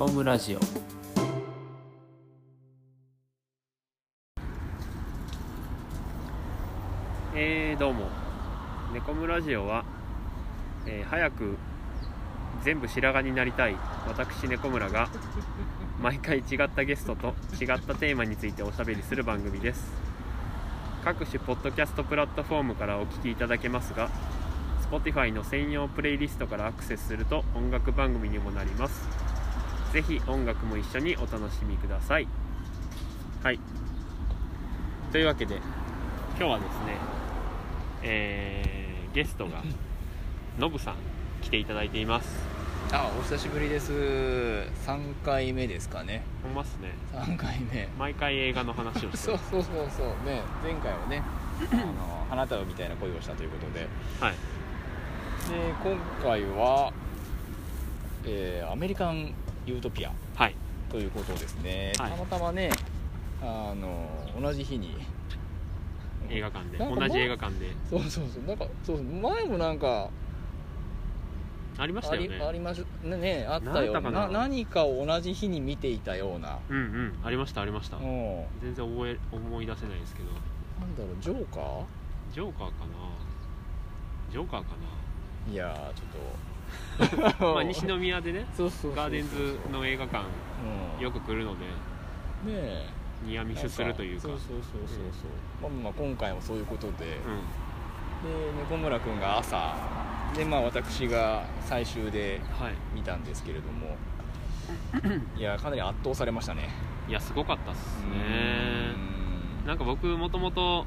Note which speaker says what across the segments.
Speaker 1: コムラジオ。
Speaker 2: えー、どうも。ネコムラジオは、えー早く全部白髪になりたい。私ネコムラが毎回違ったゲストと違ったテーマについておしゃべりする番組です。各種ポッドキャストプラットフォームからお聞きいただけますが Spotify の専用プレイリストからアクセスすると音楽番組にもなります。ぜひ音楽も一緒にお楽しみください。はい。というわけで今日はですねえーゲストがノブさん来ていただいています。
Speaker 3: あお久しぶりです。3回目ですかね。
Speaker 2: ほんまっすね。
Speaker 3: 3回目。
Speaker 2: 毎回映画の話をして
Speaker 3: そうそうそうそう。ね前回はねあの花束みたいな恋をしたということで。で
Speaker 2: はい。
Speaker 3: 今回は、えーアメリカン・ユートピア。
Speaker 2: はい。
Speaker 3: ということですね、
Speaker 2: はい。
Speaker 3: たまたまねあの同じ日に。
Speaker 2: 映画館で。同じ映画館で。
Speaker 3: そうそうそう。なんかそう前もなんか
Speaker 2: ありましたよね。
Speaker 3: ありましねねあったよ。
Speaker 2: な
Speaker 3: 何かを同じ日に見ていたような。
Speaker 2: うんうん。ありましたありました。
Speaker 3: うん。
Speaker 2: 全然覚え思い出せないですけど。
Speaker 3: なんだろうジョーカー？
Speaker 2: ジョーカーかな？ジョーカーか
Speaker 3: いやーちょっと
Speaker 2: な まあ西宮でね
Speaker 3: そうそう
Speaker 2: ガーデンズの映画館
Speaker 3: うん。
Speaker 2: よく来るので
Speaker 3: ねえ。
Speaker 2: ニアミスするというか。
Speaker 3: そうそうそうそうそう、まあまあ今回もそういうことで、で
Speaker 2: うん。
Speaker 3: 猫村君が朝でまあ私が最終で
Speaker 2: はい。
Speaker 3: 見たんですけれども。いやかなり圧倒されましたね。
Speaker 2: いやすごかったっす
Speaker 3: う
Speaker 2: ね
Speaker 3: ん。
Speaker 2: なんか僕もともと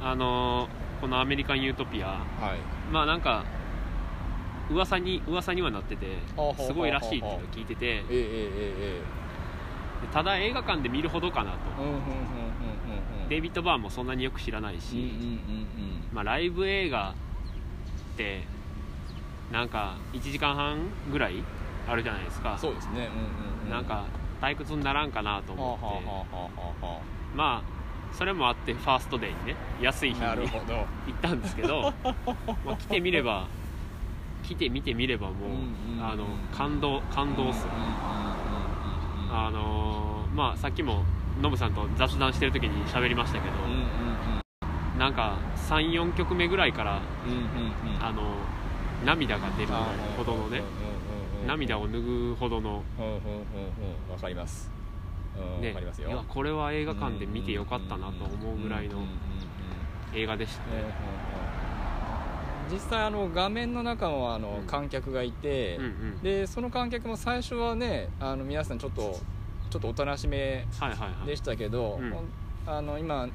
Speaker 2: あのーこのアメリカン・ユートピア。
Speaker 3: はい。
Speaker 2: まあなんか噂に噂にはなっててすごいらしいっていうのを聞いててただ映画館で見るほどかなと。デイビッド・バーンもそんなによく知らないし、まあ、ライブ映画ってなんか1時間半ぐらいあるじゃないですか。
Speaker 3: そうですね。うんうんうん。
Speaker 2: なんか退屈にならんかなと
Speaker 3: はあ
Speaker 2: 思ってまあそれもあってファーストデーにね安い日に行ったんですけど まあ来てみれば来てみてみればもう、あの感動感動っす。よ、
Speaker 3: うんうんうんうんうん。
Speaker 2: あのーまあさっきもノブさんと雑談してる時に喋りましたけど、
Speaker 3: う
Speaker 2: なんか34曲目ぐらいからあの涙が出るほどのね涙を拭うほどの。
Speaker 3: わかります。うん
Speaker 2: ね。
Speaker 3: わかりますよ。
Speaker 2: いやこれは映画館で見てよかったなと思うぐらいの映画でしたね
Speaker 3: 実際あの画面の中もあの
Speaker 2: うん。
Speaker 3: 観客がいて
Speaker 2: うんうん。
Speaker 3: でその観客も最初はねあの皆さんちょっとちょっとおとなしめ
Speaker 2: はいはいはい。
Speaker 3: でしたけど、
Speaker 2: うん。
Speaker 3: あの今、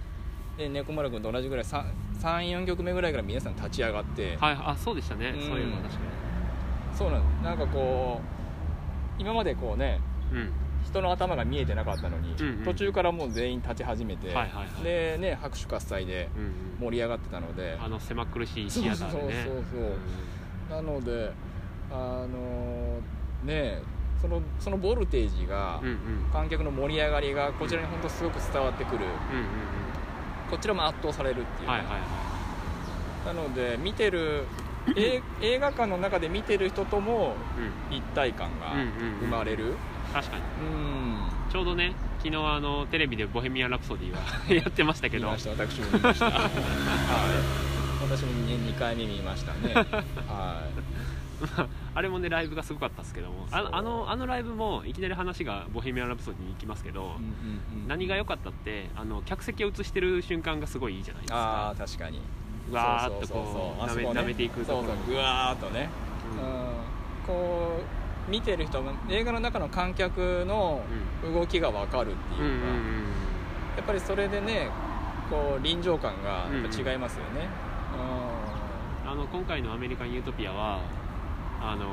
Speaker 3: ね、猫村君と同じぐらい34曲目ぐらいから皆さん立ち上がって、
Speaker 2: はいあそうでしたね。
Speaker 3: うん。
Speaker 2: そういうのは確か
Speaker 3: そうなんなんかこう今までこうね
Speaker 2: にうん
Speaker 3: 人の頭が見えてなかったのに、
Speaker 2: うんうん。
Speaker 3: 途中からもう全員立ち始めて、
Speaker 2: はいはいはい。
Speaker 3: でね拍手喝采で
Speaker 2: うんうん。
Speaker 3: 盛り上がってたので、
Speaker 2: あの狭苦しい
Speaker 3: そう
Speaker 2: シア
Speaker 3: そうそう
Speaker 2: ターでね
Speaker 3: そうなのであのねそのそのボルテージが、
Speaker 2: うんうん。うん
Speaker 3: 観客の盛り上がりがこちらに本当すごく伝わってくる。
Speaker 2: うんうん
Speaker 3: こちらも圧倒されるっていう
Speaker 2: はいはいは
Speaker 3: なので見てる え映画館の中で見てる人とも
Speaker 2: いうん。
Speaker 3: 一体感が
Speaker 2: うんうんうん。
Speaker 3: 生まれる
Speaker 2: 確かに。
Speaker 3: うん。
Speaker 2: ちょうどね昨日あのテレビで「ボヘミアン・ラプソディ」は やってましたけど。
Speaker 3: 見ました。私も見ました。はい。私も 2, 回目見ましたね。はい。
Speaker 2: あれもねライブがすごかったですけども。ああのあのライブもいきなり話が「ボヘミアン・ラプソディ」に行きますけど、
Speaker 3: うんうんうん
Speaker 2: 何が良かったってあの客席を映してる瞬間がすごいいいじゃないです
Speaker 3: あ
Speaker 2: か。
Speaker 3: あ確かに。
Speaker 2: うわーっとこう舐めていくところ。
Speaker 3: そうそうぐわーっとね、
Speaker 2: うん。
Speaker 3: うん。こう見てる人も映画の中の観客の動きが分かるっていうか、やっぱりそれでねこう臨場感が違いますよね、
Speaker 2: うんあの今回の「アメリカン・ユートピアは」あの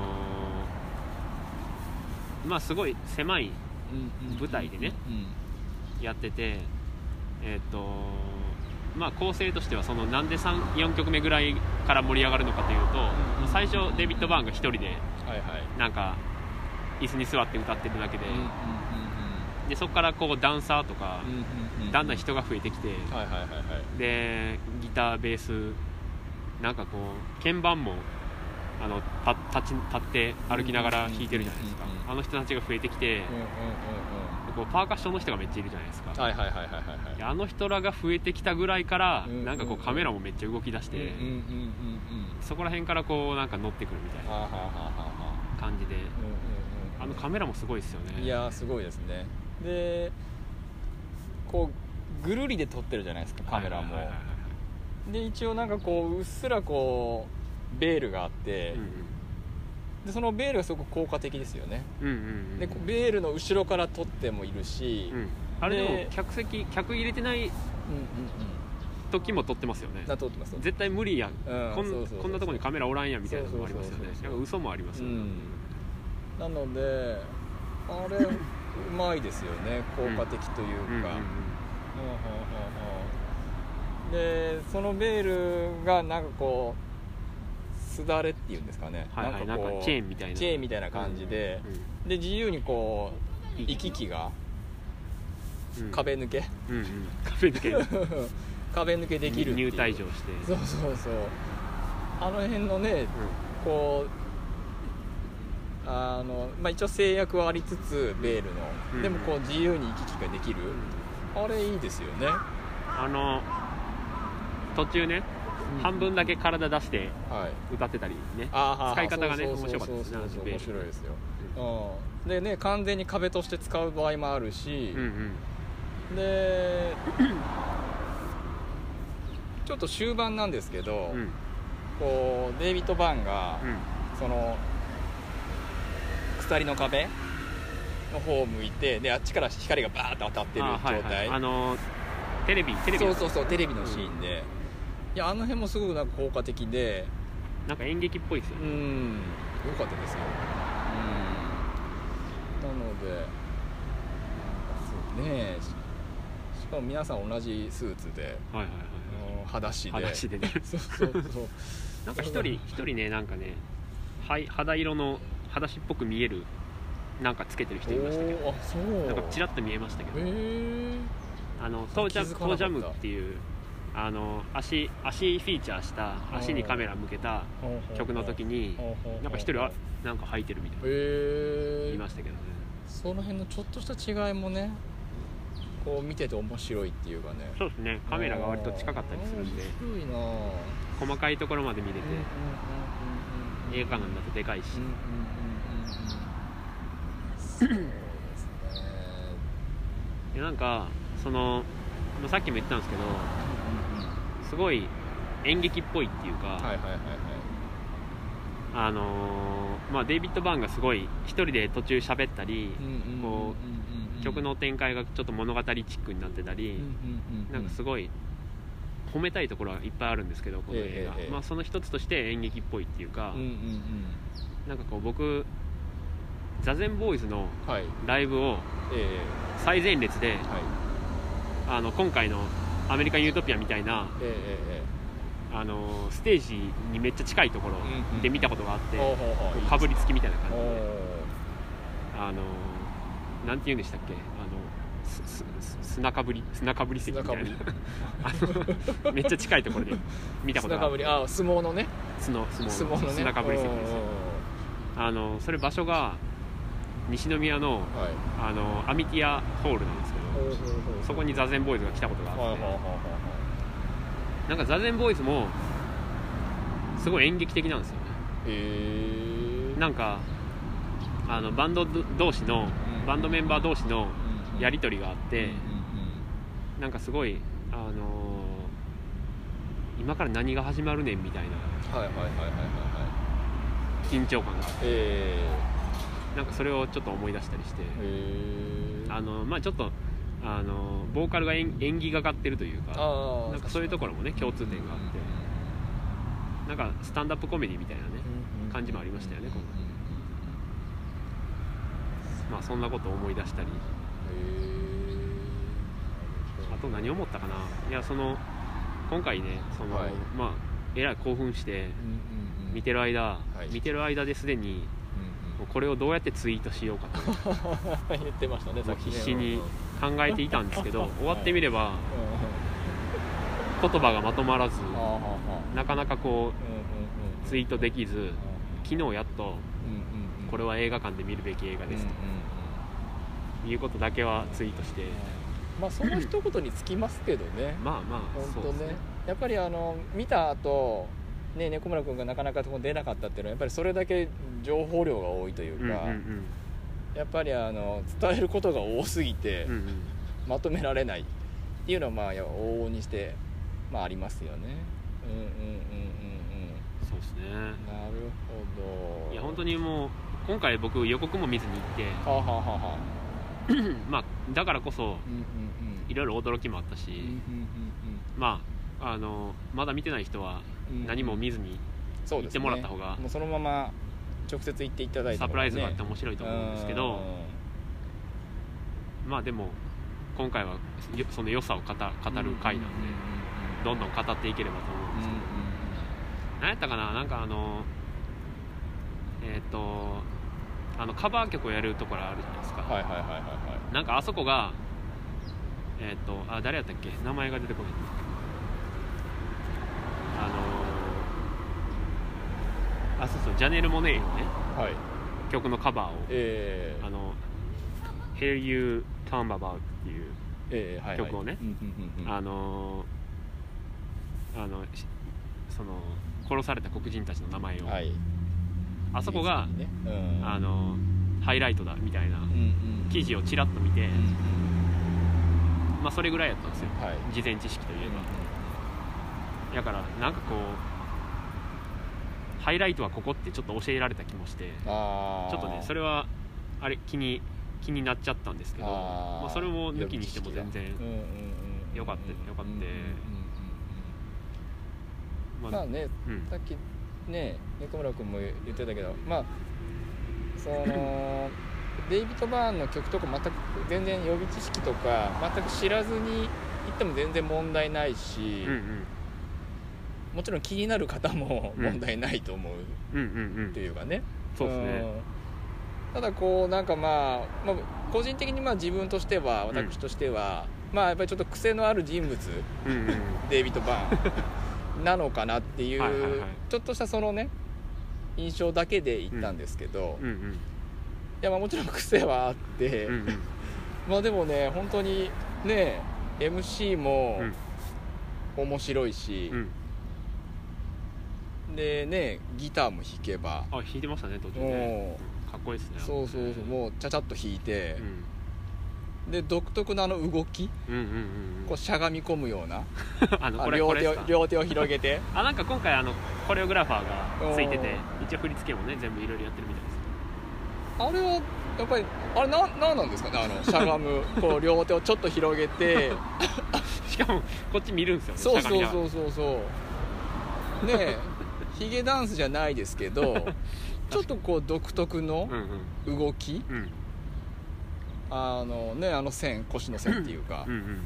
Speaker 2: ーまあすごい狭い舞台でね
Speaker 3: うん
Speaker 2: やっててえっ、とまあ構成としてはそのなんで4曲目ぐらいから盛り上がるのかというと、
Speaker 3: うんうん。
Speaker 2: 最初デビッド・バーンが1人でなんか椅子に座って歌ってるだけで,、でそこからこうダンサーとかだんだん人が増えてきて、
Speaker 3: はいはいはいはい。
Speaker 2: でギターベースなんかこう鍵盤もあのた立ち立って歩きながら弾いてるじゃないですか、あの人たちが増えてきて、
Speaker 3: うんうんうん
Speaker 2: こうパーカッションの人がめっちゃいるじゃないですか、あの人らが増えてきたぐらいから、
Speaker 3: うん
Speaker 2: なんかこうカメラもめっちゃ動き出して、
Speaker 3: うんうんうん
Speaker 2: そこら辺からこうなんか乗ってくるみたいな感じで。
Speaker 3: うん
Speaker 2: あのカメラもすごいですよね。
Speaker 3: いやーすごいですね。でこうぐるりで撮ってるじゃないですかカメラも。で一応なんかこううっすらこうベールがあって、でそのベールがすごく効果的ですよね。
Speaker 2: うんうんうんうん。うん
Speaker 3: でベールの後ろから撮ってもいるし、
Speaker 2: うん。あれでも
Speaker 3: で
Speaker 2: 客席客入れてない
Speaker 3: うんうん
Speaker 2: 時も撮ってますよね。
Speaker 3: な撮ってます
Speaker 2: 絶対無理や。ん、
Speaker 3: うん
Speaker 2: こんなとこにカメラおらんやんみたいなのもありますよね。嘘もありますよね、
Speaker 3: うんなのであれうまいですよね。効果的というか、
Speaker 2: うん。うんうん
Speaker 3: うん。うんうんうんでそのベールがなんかこうすだれっていうんですかね、
Speaker 2: はいはい。なんか
Speaker 3: こう
Speaker 2: チェーンみたいな。
Speaker 3: チェーンみたいな感じで、で自由にこう行き来が
Speaker 2: うん。うん
Speaker 3: 壁抜け、
Speaker 2: うんうん。壁抜け。
Speaker 3: 壁抜けできる
Speaker 2: 入退場して。
Speaker 3: そうそうそう。あの辺のねこうあの、まあ、一応制約はありつつベールの、
Speaker 2: うん。
Speaker 3: でもこう自由に行き来ができる、
Speaker 2: うん。
Speaker 3: あれいいですよね、
Speaker 2: あの途中ね、半分だけ体出して
Speaker 3: はい。
Speaker 2: 歌ってたりね。
Speaker 3: あー
Speaker 2: 使い方がね面白かったですね
Speaker 3: 面白いですよ、うん、でね完全に壁として使う場合もあるし、
Speaker 2: うんうん。
Speaker 3: でちょっと終盤なんですけど、
Speaker 2: うん。
Speaker 3: こうデイビッド・バーンが、
Speaker 2: うん。
Speaker 3: その鎖の壁？の方を向いてであっちから光がバーッと当たってる
Speaker 2: あはい
Speaker 3: 状態、
Speaker 2: はいあのテレビテレビ
Speaker 3: そうそうそうテレビのシーンで、いやあの辺もすごくなんか効果的で。
Speaker 2: なんか演劇っぽいですよね。
Speaker 3: うん。良かったですよ。うん。なのでね。ししかも皆さん同じスーツで
Speaker 2: はいはいはい
Speaker 3: うん裸足で。
Speaker 2: 裸足でね。
Speaker 3: そうそうそう。
Speaker 2: なんか一人一人ねなんかねはい肌色の裸足っぽく見えるなんかつけてる人いましたけど。
Speaker 3: あそう。
Speaker 2: なんかチラッと見えましたけど。あのトージャトージャムっていうあの足足フィーチャーした足にカメラ向けた曲の時になんか一人はなんか履いてるみたいな。言いましたけどね。
Speaker 3: その辺のちょっとした違いもねこう見てて面白いっていうかね。
Speaker 2: そうですね。カメラが割と近かったりするんで。細かいところまで見れて。
Speaker 3: うんうんうんうんうん
Speaker 2: 映画館だとでかいし。
Speaker 3: うんうんうんうん。そうですね。
Speaker 2: でなんかそのまあさっきも言ったんですけどすごい演劇っぽいっていうか、
Speaker 3: はいはいはいはい。
Speaker 2: あのーまあ、デイビッド・バーンがすごい一人で途中喋ったり、こう曲の展開がちょっと物語チックになってたり、なんかすごい褒めたいところはいっぱいあるんですけどこの映画、
Speaker 3: ええええ。
Speaker 2: まあ、その一つとして演劇っぽいっていうか、
Speaker 3: うんうんうん。
Speaker 2: なんかこう僕ザゼンボーイズの
Speaker 3: はい
Speaker 2: ライブを
Speaker 3: え
Speaker 2: 最前列で
Speaker 3: えはい。
Speaker 2: あの今回のアメリカン・ユートピアみたいな
Speaker 3: えええ
Speaker 2: あのステージにめっちゃ近いところで見たことがあって、
Speaker 3: うほうほう。いいです
Speaker 2: かぶりつきみたいな感じ
Speaker 3: お
Speaker 2: で
Speaker 3: ー。
Speaker 2: あのなんて言うんでしたっけ？砂かぶり砂かぶり席みたいなあのめっちゃ近いところで見たことあって
Speaker 3: 砂かぶりあ相撲のね
Speaker 2: 相撲
Speaker 3: のね
Speaker 2: 砂かぶり席ですあのそれ場所が西宮の
Speaker 3: はい
Speaker 2: あのアミティアホールなんですけどそこにザゼンボーイズが来たことがあって
Speaker 3: はいはいはいはい
Speaker 2: なんかザゼンボーイズもすごい演劇的なんですよね
Speaker 3: へえ
Speaker 2: なんかあのバンド同士のバンドメンバー同士のやり
Speaker 3: と
Speaker 2: 取りがあってなんかすごいあのー今から何が始まるねんみたいな緊張感があって
Speaker 3: え
Speaker 2: なんかそれをちょっと思い出したりして
Speaker 3: ー、へー
Speaker 2: あのまあちょっとあのボーカルが演演技がかってるというかなんかそういうところもね共通点があってなんかスタンダップコメディみたいなね感じもありましたよね今回。まあそんなことを思い出したりあと何思ったかな。いやその今回ねその、
Speaker 3: はい。
Speaker 2: まあえらい興奮して見てる間、
Speaker 3: はい。
Speaker 2: 見てる間ですでにもうこれをどうやってツイートしようかと。
Speaker 3: 言ってましたね
Speaker 2: 必死に考えていたんですけど終わってみれば
Speaker 3: うん
Speaker 2: 言葉がまとまらずなかなかこ
Speaker 3: うんうんうん。
Speaker 2: うツイートできず昨日やっと
Speaker 3: うんうんうん。
Speaker 2: これは映画館で見るべき映画です
Speaker 3: うんうん
Speaker 2: ということだけはツイートして、
Speaker 3: うんまあその一言につきますけどね。
Speaker 2: まあまあ
Speaker 3: 本当ね。
Speaker 2: そうですね。
Speaker 3: やっぱりあの見た後ね猫村君がなかなか出なかったっていうのはやっぱりそれだけ情報量が多いというか、
Speaker 2: うんうんうん。
Speaker 3: やっぱりあの伝えることが多すぎて、
Speaker 2: うんうん。
Speaker 3: まとめられないっていうのはまあ往々にして、まあ、ありますよね。うんうんうんうん
Speaker 2: そうですね。
Speaker 3: うんなるほど。
Speaker 2: いや本当にもう今回僕予告も見ずに行って。
Speaker 3: はあ、はあはあはあ、
Speaker 2: まあだからこそいろいろ驚きもあったし、まああのまだ見てない人は何も見ずに行ってもらった方が
Speaker 3: もうそのまま直接行っていただいた
Speaker 2: サプライズがあ
Speaker 3: ね
Speaker 2: って面白いと思うんですけどまあでも今回はよその良さを語語る回なんでどんどん語っていければと思うんですけど。何やったかな？なんかあのえっ、とあのカバー曲をやるところあるじゃないですか、
Speaker 3: はいはいはいはいは
Speaker 2: なんかあそこがえっ、とあ誰やったっけ？名前が出てこない。あのあそうそうジャネル・モネイのね
Speaker 3: いはい。
Speaker 2: 曲のカバーを
Speaker 3: えー。
Speaker 2: あの「Here You Turn About」っていう
Speaker 3: えーはいはい。
Speaker 2: 曲をね
Speaker 3: うんうんうんうん。
Speaker 2: あのあのしその殺された黒人たちの名前を、
Speaker 3: はい
Speaker 2: あそこが、
Speaker 3: ね。うん。
Speaker 2: あのハイライトだみたいな
Speaker 3: うんうん。
Speaker 2: 記事をちらっと見て、
Speaker 3: うんうん。
Speaker 2: まあ、それぐらいやったんですよ。
Speaker 3: はい。
Speaker 2: 事前知識といえば、だからなんかこうハイライトはここってちょっと教えられた気もしてちょっとねそれはあれ気に気になっちゃったんですけどまあ、それも抜きにしても全然
Speaker 3: うんうんうんうん
Speaker 2: よかったよかった。
Speaker 3: うんうんうんうん。
Speaker 2: まあ
Speaker 3: まあね
Speaker 2: うん。
Speaker 3: さっきね猫村君も言ってたけどまあその デイビッド・バーンの曲とか全く全然予備知識とか全く知らずに行っても全然問題ないし、
Speaker 2: うんうん。
Speaker 3: もちろん気になる方も
Speaker 2: うん。
Speaker 3: 問題ないと思う
Speaker 2: うんうんうん。
Speaker 3: っていうかね、
Speaker 2: そうですね。
Speaker 3: うん。ただこうなんかまあ、まあ、個人的にまあ自分としては
Speaker 2: うん。
Speaker 3: 私としては、まあやっぱりちょっと癖のある人物。
Speaker 2: うんうん。
Speaker 3: デイビッド・バーンなのかなっていうちょっとしたそのね印象だけで言ったんですけど、い
Speaker 2: うんうん。
Speaker 3: やまあもちろん癖はあって、
Speaker 2: うんうん。
Speaker 3: まあでもね本当にね MC も
Speaker 2: うん。
Speaker 3: 面白いし
Speaker 2: う、ん。
Speaker 3: でねギターも弾けば、
Speaker 2: あ弾いてましたね途中で。かっこいいですね。
Speaker 3: そうそうそうもうちゃちゃっと弾いて
Speaker 2: う、ん
Speaker 3: で独特なあの動き。
Speaker 2: うんうんうん
Speaker 3: こうしゃがみ込むような。
Speaker 2: あのこれ
Speaker 3: あ両手を両手を広げて。
Speaker 2: あなんか今回あのコレオグラファーがついてて
Speaker 3: お
Speaker 2: 一応振り付けもね全部いろいろやってるみたいです。
Speaker 3: あれはやっぱりあれななんなんですかね？あのしゃがむ。こう両手をちょっと広げて。
Speaker 2: しかもこっち見るんですよね
Speaker 3: そうそうそうそう。そうねえ。ヒゲダンスじゃないですけどちょっとこう独特の
Speaker 2: うんうん。
Speaker 3: 動き。
Speaker 2: うん
Speaker 3: あのねあの線腰の線っていうか
Speaker 2: うんうん。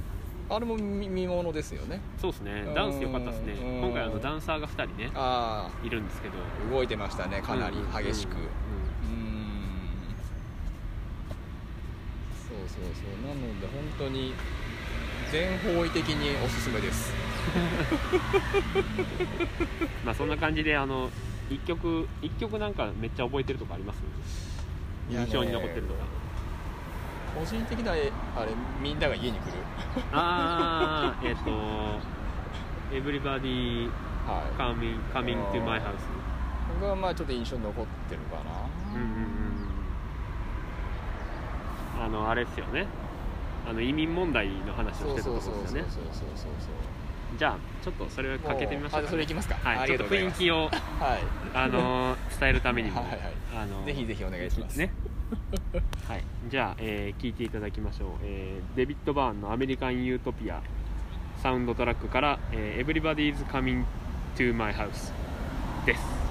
Speaker 3: あれも見見ものですよね。
Speaker 2: そうですね。ダンス良かったですね。
Speaker 3: うん。
Speaker 2: 今回あのダンサーが2人ね。
Speaker 3: あ
Speaker 2: いるんですけど。
Speaker 3: あ動いてましたねかなり激しく。
Speaker 2: うん
Speaker 3: そうそうそう。なので本当に全方位的におすすめです。
Speaker 2: まあそんな感じであの一曲一曲なんかめっちゃ覚えてるとかあります？印象に残ってるとか
Speaker 3: 個人的なえあれみんなが家に来る。
Speaker 2: ああえっと「Everybody
Speaker 3: はい。
Speaker 2: coming, coming to my house
Speaker 3: 僕はまあちょっと印象に残ってるかな」
Speaker 2: うんうんうん。あのあれですよね。あの移民問題の話をしてたところですよね。
Speaker 3: そうそうそうそうそう
Speaker 2: じゃあちょっとそれをかけてみましょう
Speaker 3: もうあそれいきますか。
Speaker 2: はい、
Speaker 3: あ
Speaker 2: ちょっと雰囲気を
Speaker 3: はい。
Speaker 2: あの伝えるためにも。
Speaker 3: はいはい。
Speaker 2: あの
Speaker 3: ぜひぜひお願いします。
Speaker 2: ねはい。じゃあ、えー聞いていただきましょう、えーデビッド・バーンの「アメリカン・ユートピア」サウンドトラックから「えー Everybody's Coming to My House」です。